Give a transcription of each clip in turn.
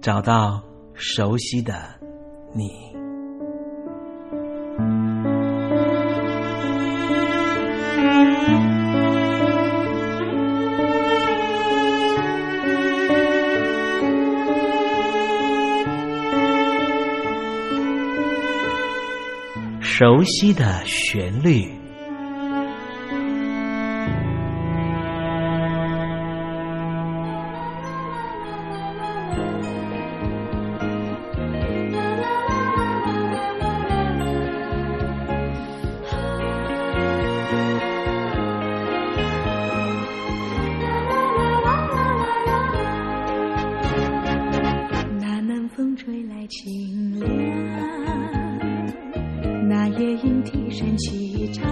找到熟悉的你，熟悉的旋律。任其唱，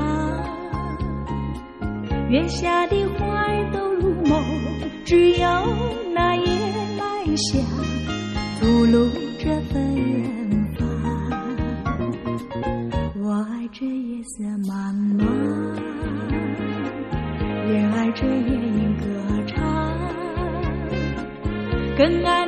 月下的花儿都入梦，只有那夜来香吐露着芬芳。我爱这夜色茫茫，也爱这夜莺歌唱。更爱。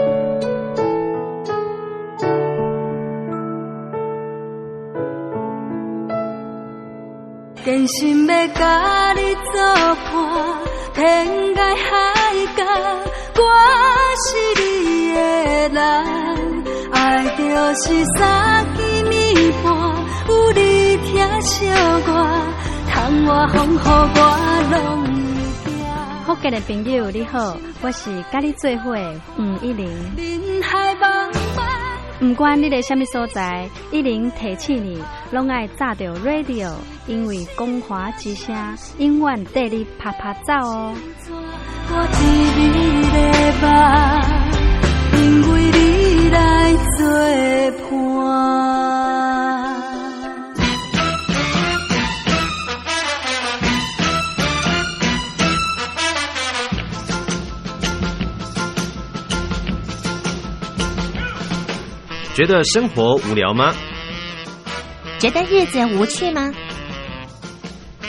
真心要甲你作伴，天涯海角，我是你的人，爱就是三更暝半，有你疼惜我，窗外风雨我拢会惊。福建的朋友你好，我是甲你做伙的吴一玲。人海茫茫。不管你在什么所在，一零提起你，拢爱炸着 radio，因为光华之声永远带你啪啪走哦。我一日在梦，因为你来作伴。觉得生活无聊吗？觉得日子无趣吗？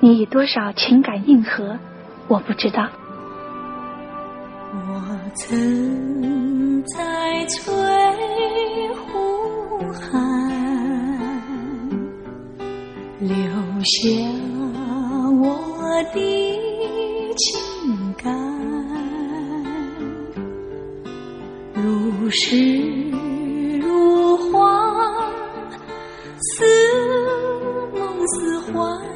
你以多少情感应和，我不知道。我曾在翠湖畔留下我的情感，如诗如画，似梦似幻。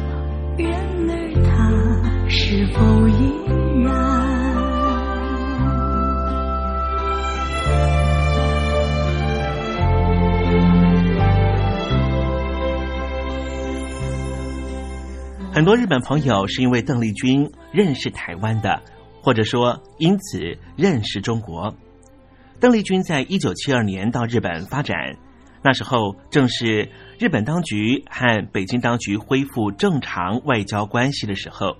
缘儿他是否依然？很多日本朋友是因为邓丽君认识台湾的，或者说因此认识中国。邓丽君在一九七二年到日本发展。那时候正是日本当局和北京当局恢复正常外交关系的时候，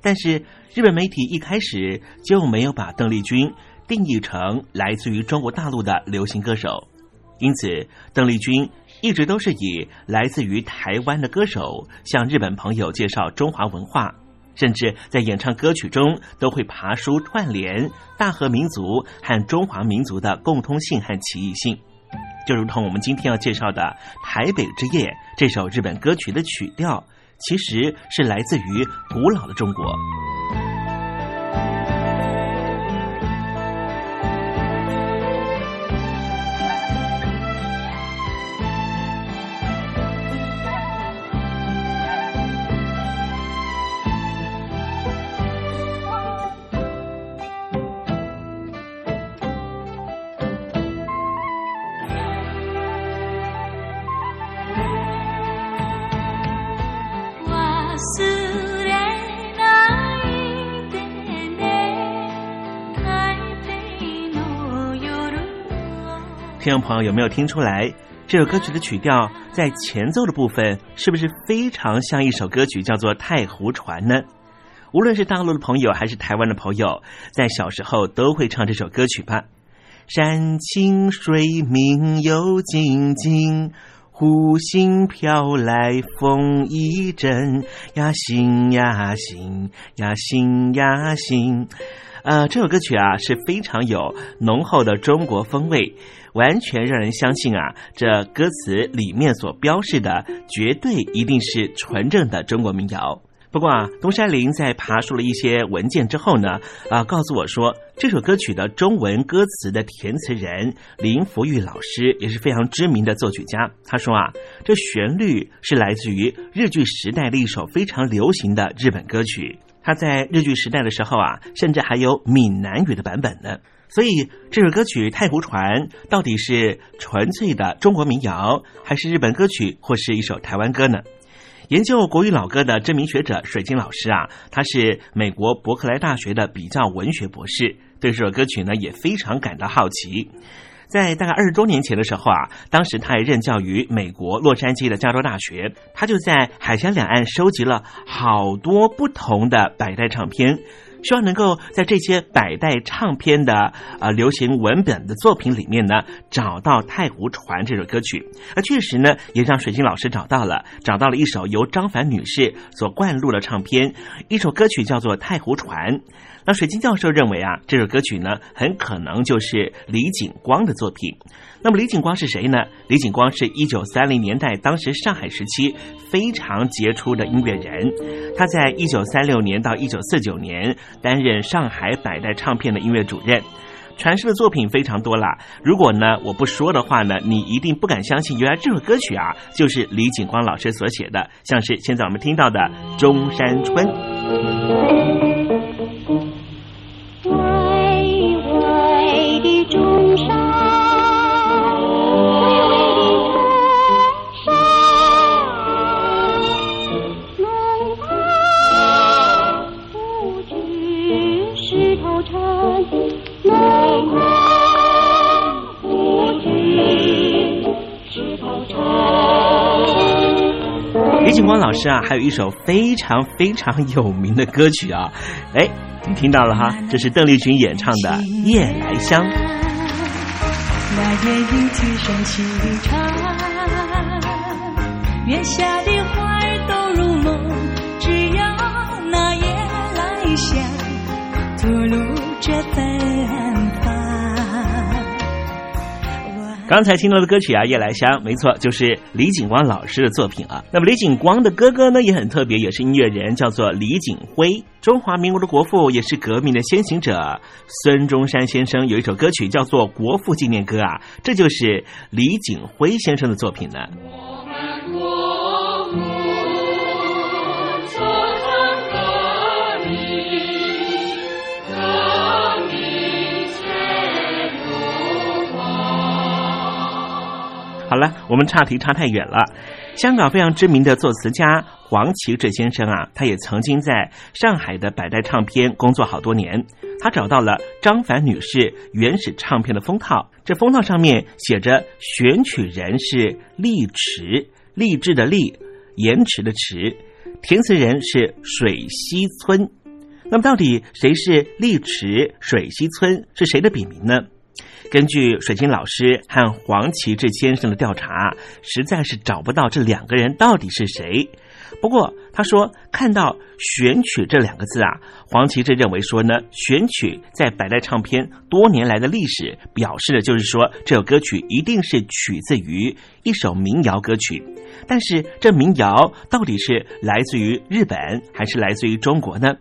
但是日本媒体一开始就没有把邓丽君定义成来自于中国大陆的流行歌手，因此邓丽君一直都是以来自于台湾的歌手向日本朋友介绍中华文化，甚至在演唱歌曲中都会爬书串联大和民族和中华民族的共通性和奇异性。就如同我们今天要介绍的《台北之夜》这首日本歌曲的曲调，其实是来自于古老的中国。听众朋友有没有听出来，这首歌曲的曲调在前奏的部分是不是非常像一首歌曲，叫做《太湖船》呢？无论是大陆的朋友还是台湾的朋友，在小时候都会唱这首歌曲吧。山清水明又静静，湖心飘来风一阵，呀行呀行呀行呀行。呃，这首歌曲啊是非常有浓厚的中国风味。完全让人相信啊，这歌词里面所标示的绝对一定是纯正的中国民谣。不过啊，东山林在爬树了一些文件之后呢，啊，告诉我说这首歌曲的中文歌词的填词人林福玉老师也是非常知名的作曲家。他说啊，这旋律是来自于日剧时代的一首非常流行的日本歌曲。它在日据时代的时候啊，甚至还有闽南语的版本呢。所以这首歌曲《太湖船》到底是纯粹的中国民谣，还是日本歌曲，或是一首台湾歌呢？研究国语老歌的知名学者水晶老师啊，他是美国伯克莱大学的比较文学博士，对这首歌曲呢也非常感到好奇。在大概二十多年前的时候啊，当时他也任教于美国洛杉矶的加州大学，他就在海峡两岸收集了好多不同的百代唱片。希望能够在这些百代唱片的呃流行文本的作品里面呢，找到《太湖船》这首歌曲。而确实呢，也让水晶老师找到了，找到了一首由张凡女士所灌录的唱片，一首歌曲叫做《太湖船》。那水晶教授认为啊，这首歌曲呢，很可能就是李景光的作品。那么李景光是谁呢？李景光是一九三零年代当时上海时期非常杰出的音乐人。他在一九三六年到一九四九年担任上海百代唱片的音乐主任，传世的作品非常多了。如果呢我不说的话呢，你一定不敢相信，原来这首歌曲啊就是李景光老师所写的，像是现在我们听到的《中山春》。光老师啊，还有一首非常非常有名的歌曲啊，哎，你听到了哈？这是邓丽君演唱的《夜来香》。那夜莺啼声细唱，月下的花儿都入梦，只要那夜来香吐露着刚才听到的歌曲啊，《夜来香》，没错，就是李景光老师的作品啊。那么李景光的哥哥呢，也很特别，也是音乐人，叫做李景辉，中华民国的国父，也是革命的先行者。孙中山先生有一首歌曲叫做《国父纪念歌》啊，这就是李景辉先生的作品呢。好了，我们差题差太远了。香港非常知名的作词家黄奇志先生啊，他也曾经在上海的百代唱片工作好多年。他找到了张凡女士原始唱片的封套，这封套上面写着选曲人是丽池，励志的励，延迟的迟，填词人是水西村。那么到底谁是丽池？水西村是谁的笔名呢？根据水晶老师和黄奇志先生的调查，实在是找不到这两个人到底是谁。不过他说看到“选曲”这两个字啊，黄奇志认为说呢，选曲在百代唱片多年来的历史，表示的就是说这首歌曲一定是取自于一首民谣歌曲。但是这民谣到底是来自于日本还是来自于中国呢？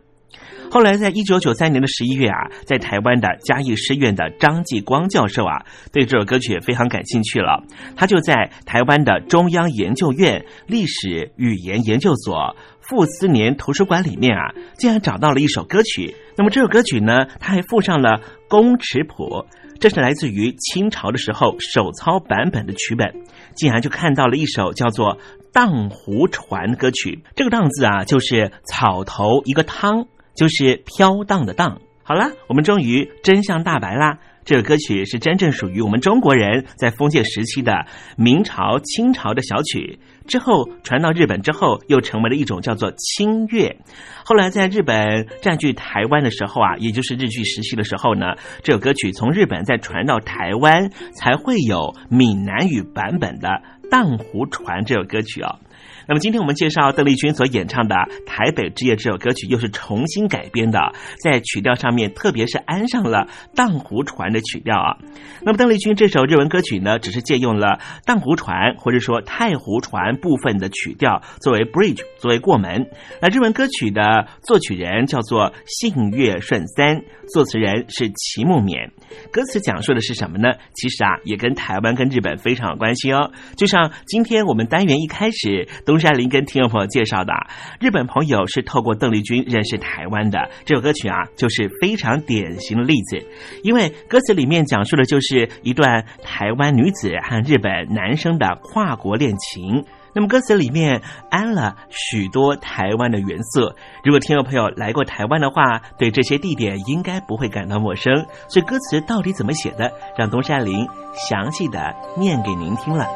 后来，在一九九三年的十一月啊，在台湾的嘉义师院的张继光教授啊，对这首歌曲非常感兴趣了。他就在台湾的中央研究院历史语言研究所傅斯年图书馆里面啊，竟然找到了一首歌曲。那么这首歌曲呢，他还附上了公尺谱，这是来自于清朝的时候手抄版本的曲本。竟然就看到了一首叫做《荡湖船》歌曲。这个“荡”字啊，就是草头一个汤。就是飘荡的荡。好了，我们终于真相大白啦！这首歌曲是真正属于我们中国人在封建时期的明朝、清朝的小曲，之后传到日本之后，又成为了一种叫做清乐。后来在日本占据台湾的时候啊，也就是日据时期的时候呢，这首歌曲从日本再传到台湾，才会有闽南语版本的《荡湖船》这首歌曲哦。那么今天我们介绍邓丽君所演唱的《台北之夜》这首歌曲，又是重新改编的，在曲调上面，特别是安上了荡湖船的曲调啊。那么邓丽君这首日文歌曲呢，只是借用了荡湖船或者说太湖船部分的曲调作为 bridge，作为过门。那日文歌曲的作曲人叫做信月顺三，作词人是齐木勉。歌词讲述的是什么呢？其实啊，也跟台湾跟日本非常有关系哦。就像今天我们单元一开始都。东山林跟听众朋友介绍的，日本朋友是透过邓丽君认识台湾的。这首歌曲啊，就是非常典型的例子，因为歌词里面讲述的就是一段台湾女子和日本男生的跨国恋情。那么歌词里面安了许多台湾的元素，如果听众朋友来过台湾的话，对这些地点应该不会感到陌生。所以歌词到底怎么写的，让东山林详细的念给您听了。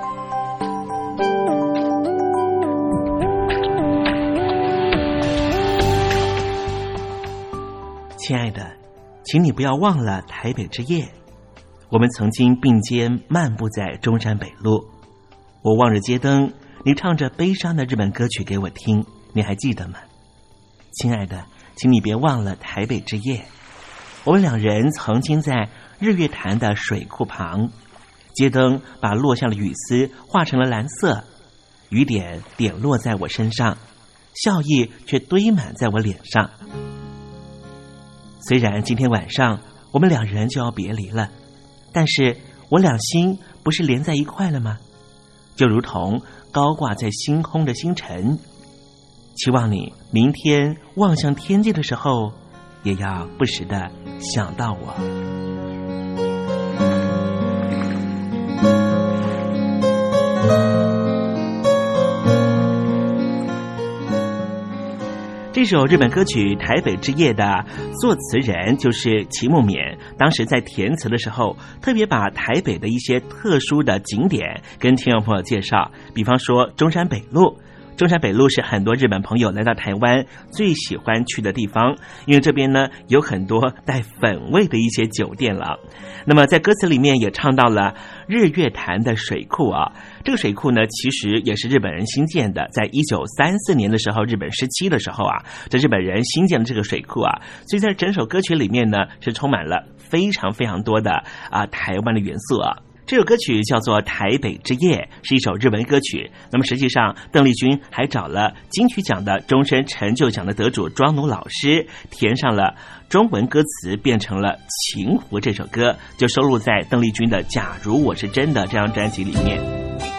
亲爱的，请你不要忘了台北之夜，我们曾经并肩漫步在中山北路，我望着街灯。你唱着悲伤的日本歌曲给我听，你还记得吗，亲爱的？请你别忘了台北之夜，我们两人曾经在日月潭的水库旁，街灯把落下的雨丝化成了蓝色，雨点点落在我身上，笑意却堆满在我脸上。虽然今天晚上我们两人就要别离了，但是我两心不是连在一块了吗？就如同。高挂在星空的星辰，期望你明天望向天际的时候，也要不时的想到我。这首日本歌曲《台北之夜》的作词人就是齐木勉，当时在填词的时候，特别把台北的一些特殊的景点跟听众朋友介绍，比方说中山北路。中山北路是很多日本朋友来到台湾最喜欢去的地方，因为这边呢有很多带粉味的一些酒店了。那么在歌词里面也唱到了日月潭的水库啊，这个水库呢其实也是日本人新建的，在一九三四年的时候，日本时期的时候啊，这日本人新建的这个水库啊，所以在整首歌曲里面呢是充满了非常非常多的啊台湾的元素啊。这首歌曲叫做《台北之夜》，是一首日文歌曲。那么实际上，邓丽君还找了金曲奖的终身成就奖的得主庄奴老师，填上了中文歌词，变成了《情湖》这首歌，就收录在邓丽君的《假如我是真的》这张专辑里面。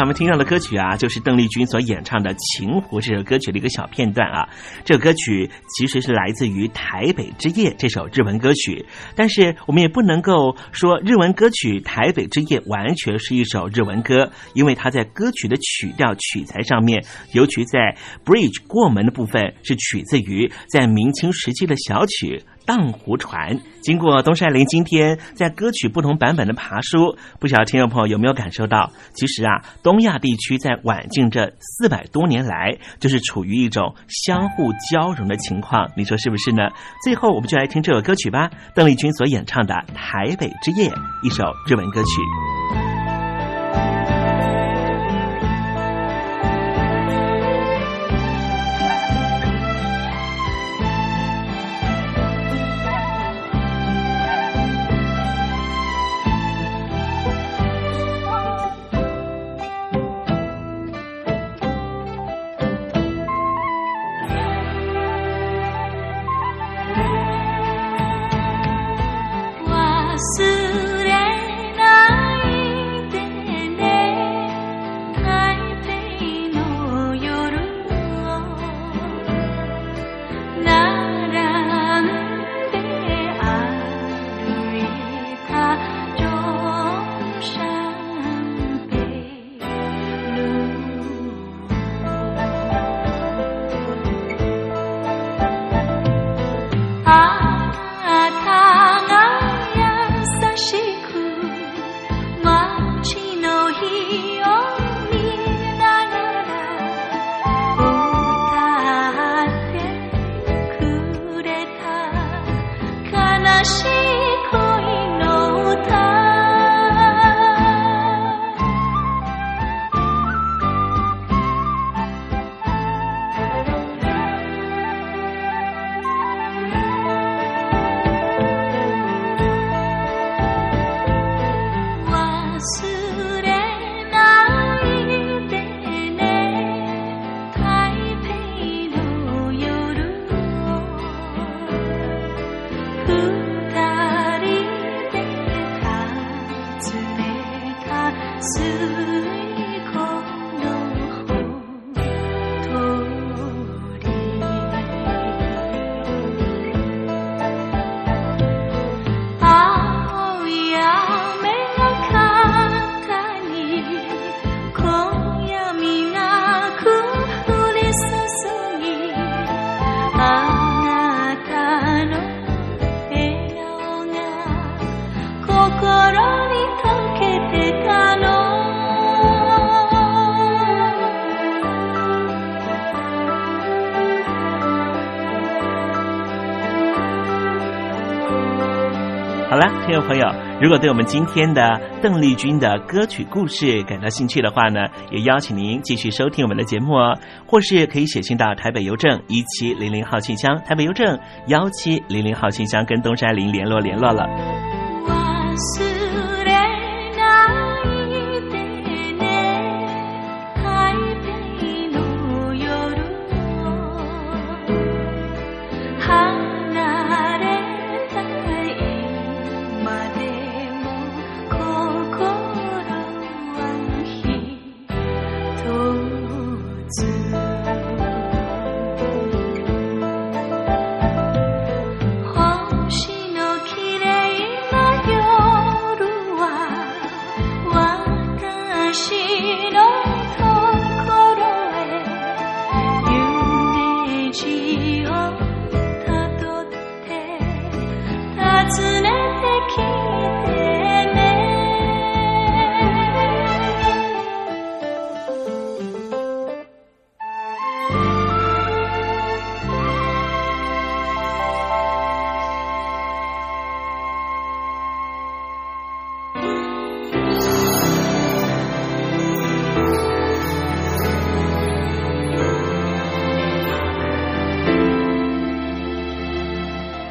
才我们听到的歌曲啊，就是邓丽君所演唱的《情湖》这首歌曲的一个小片段啊。这个歌曲其实是来自于《台北之夜》这首日文歌曲，但是我们也不能够说日文歌曲《台北之夜》完全是一首日文歌，因为它在歌曲的曲调曲材上面，尤其在 bridge 过门的部分，是取自于在明清时期的小曲。荡湖船，经过东山林今天在歌曲不同版本的爬书，不晓得听众朋友有没有感受到？其实啊，东亚地区在晚近这四百多年来，就是处于一种相互交融的情况，你说是不是呢？最后，我们就来听这首歌曲吧，邓丽君所演唱的《台北之夜》，一首日文歌曲。she 朋友，如果对我们今天的邓丽君的歌曲故事感到兴趣的话呢，也邀请您继续收听我们的节目哦，或是可以写信到台北邮政一七零零号信箱，台北邮政幺七零零号信箱跟东山林联络联络了。It's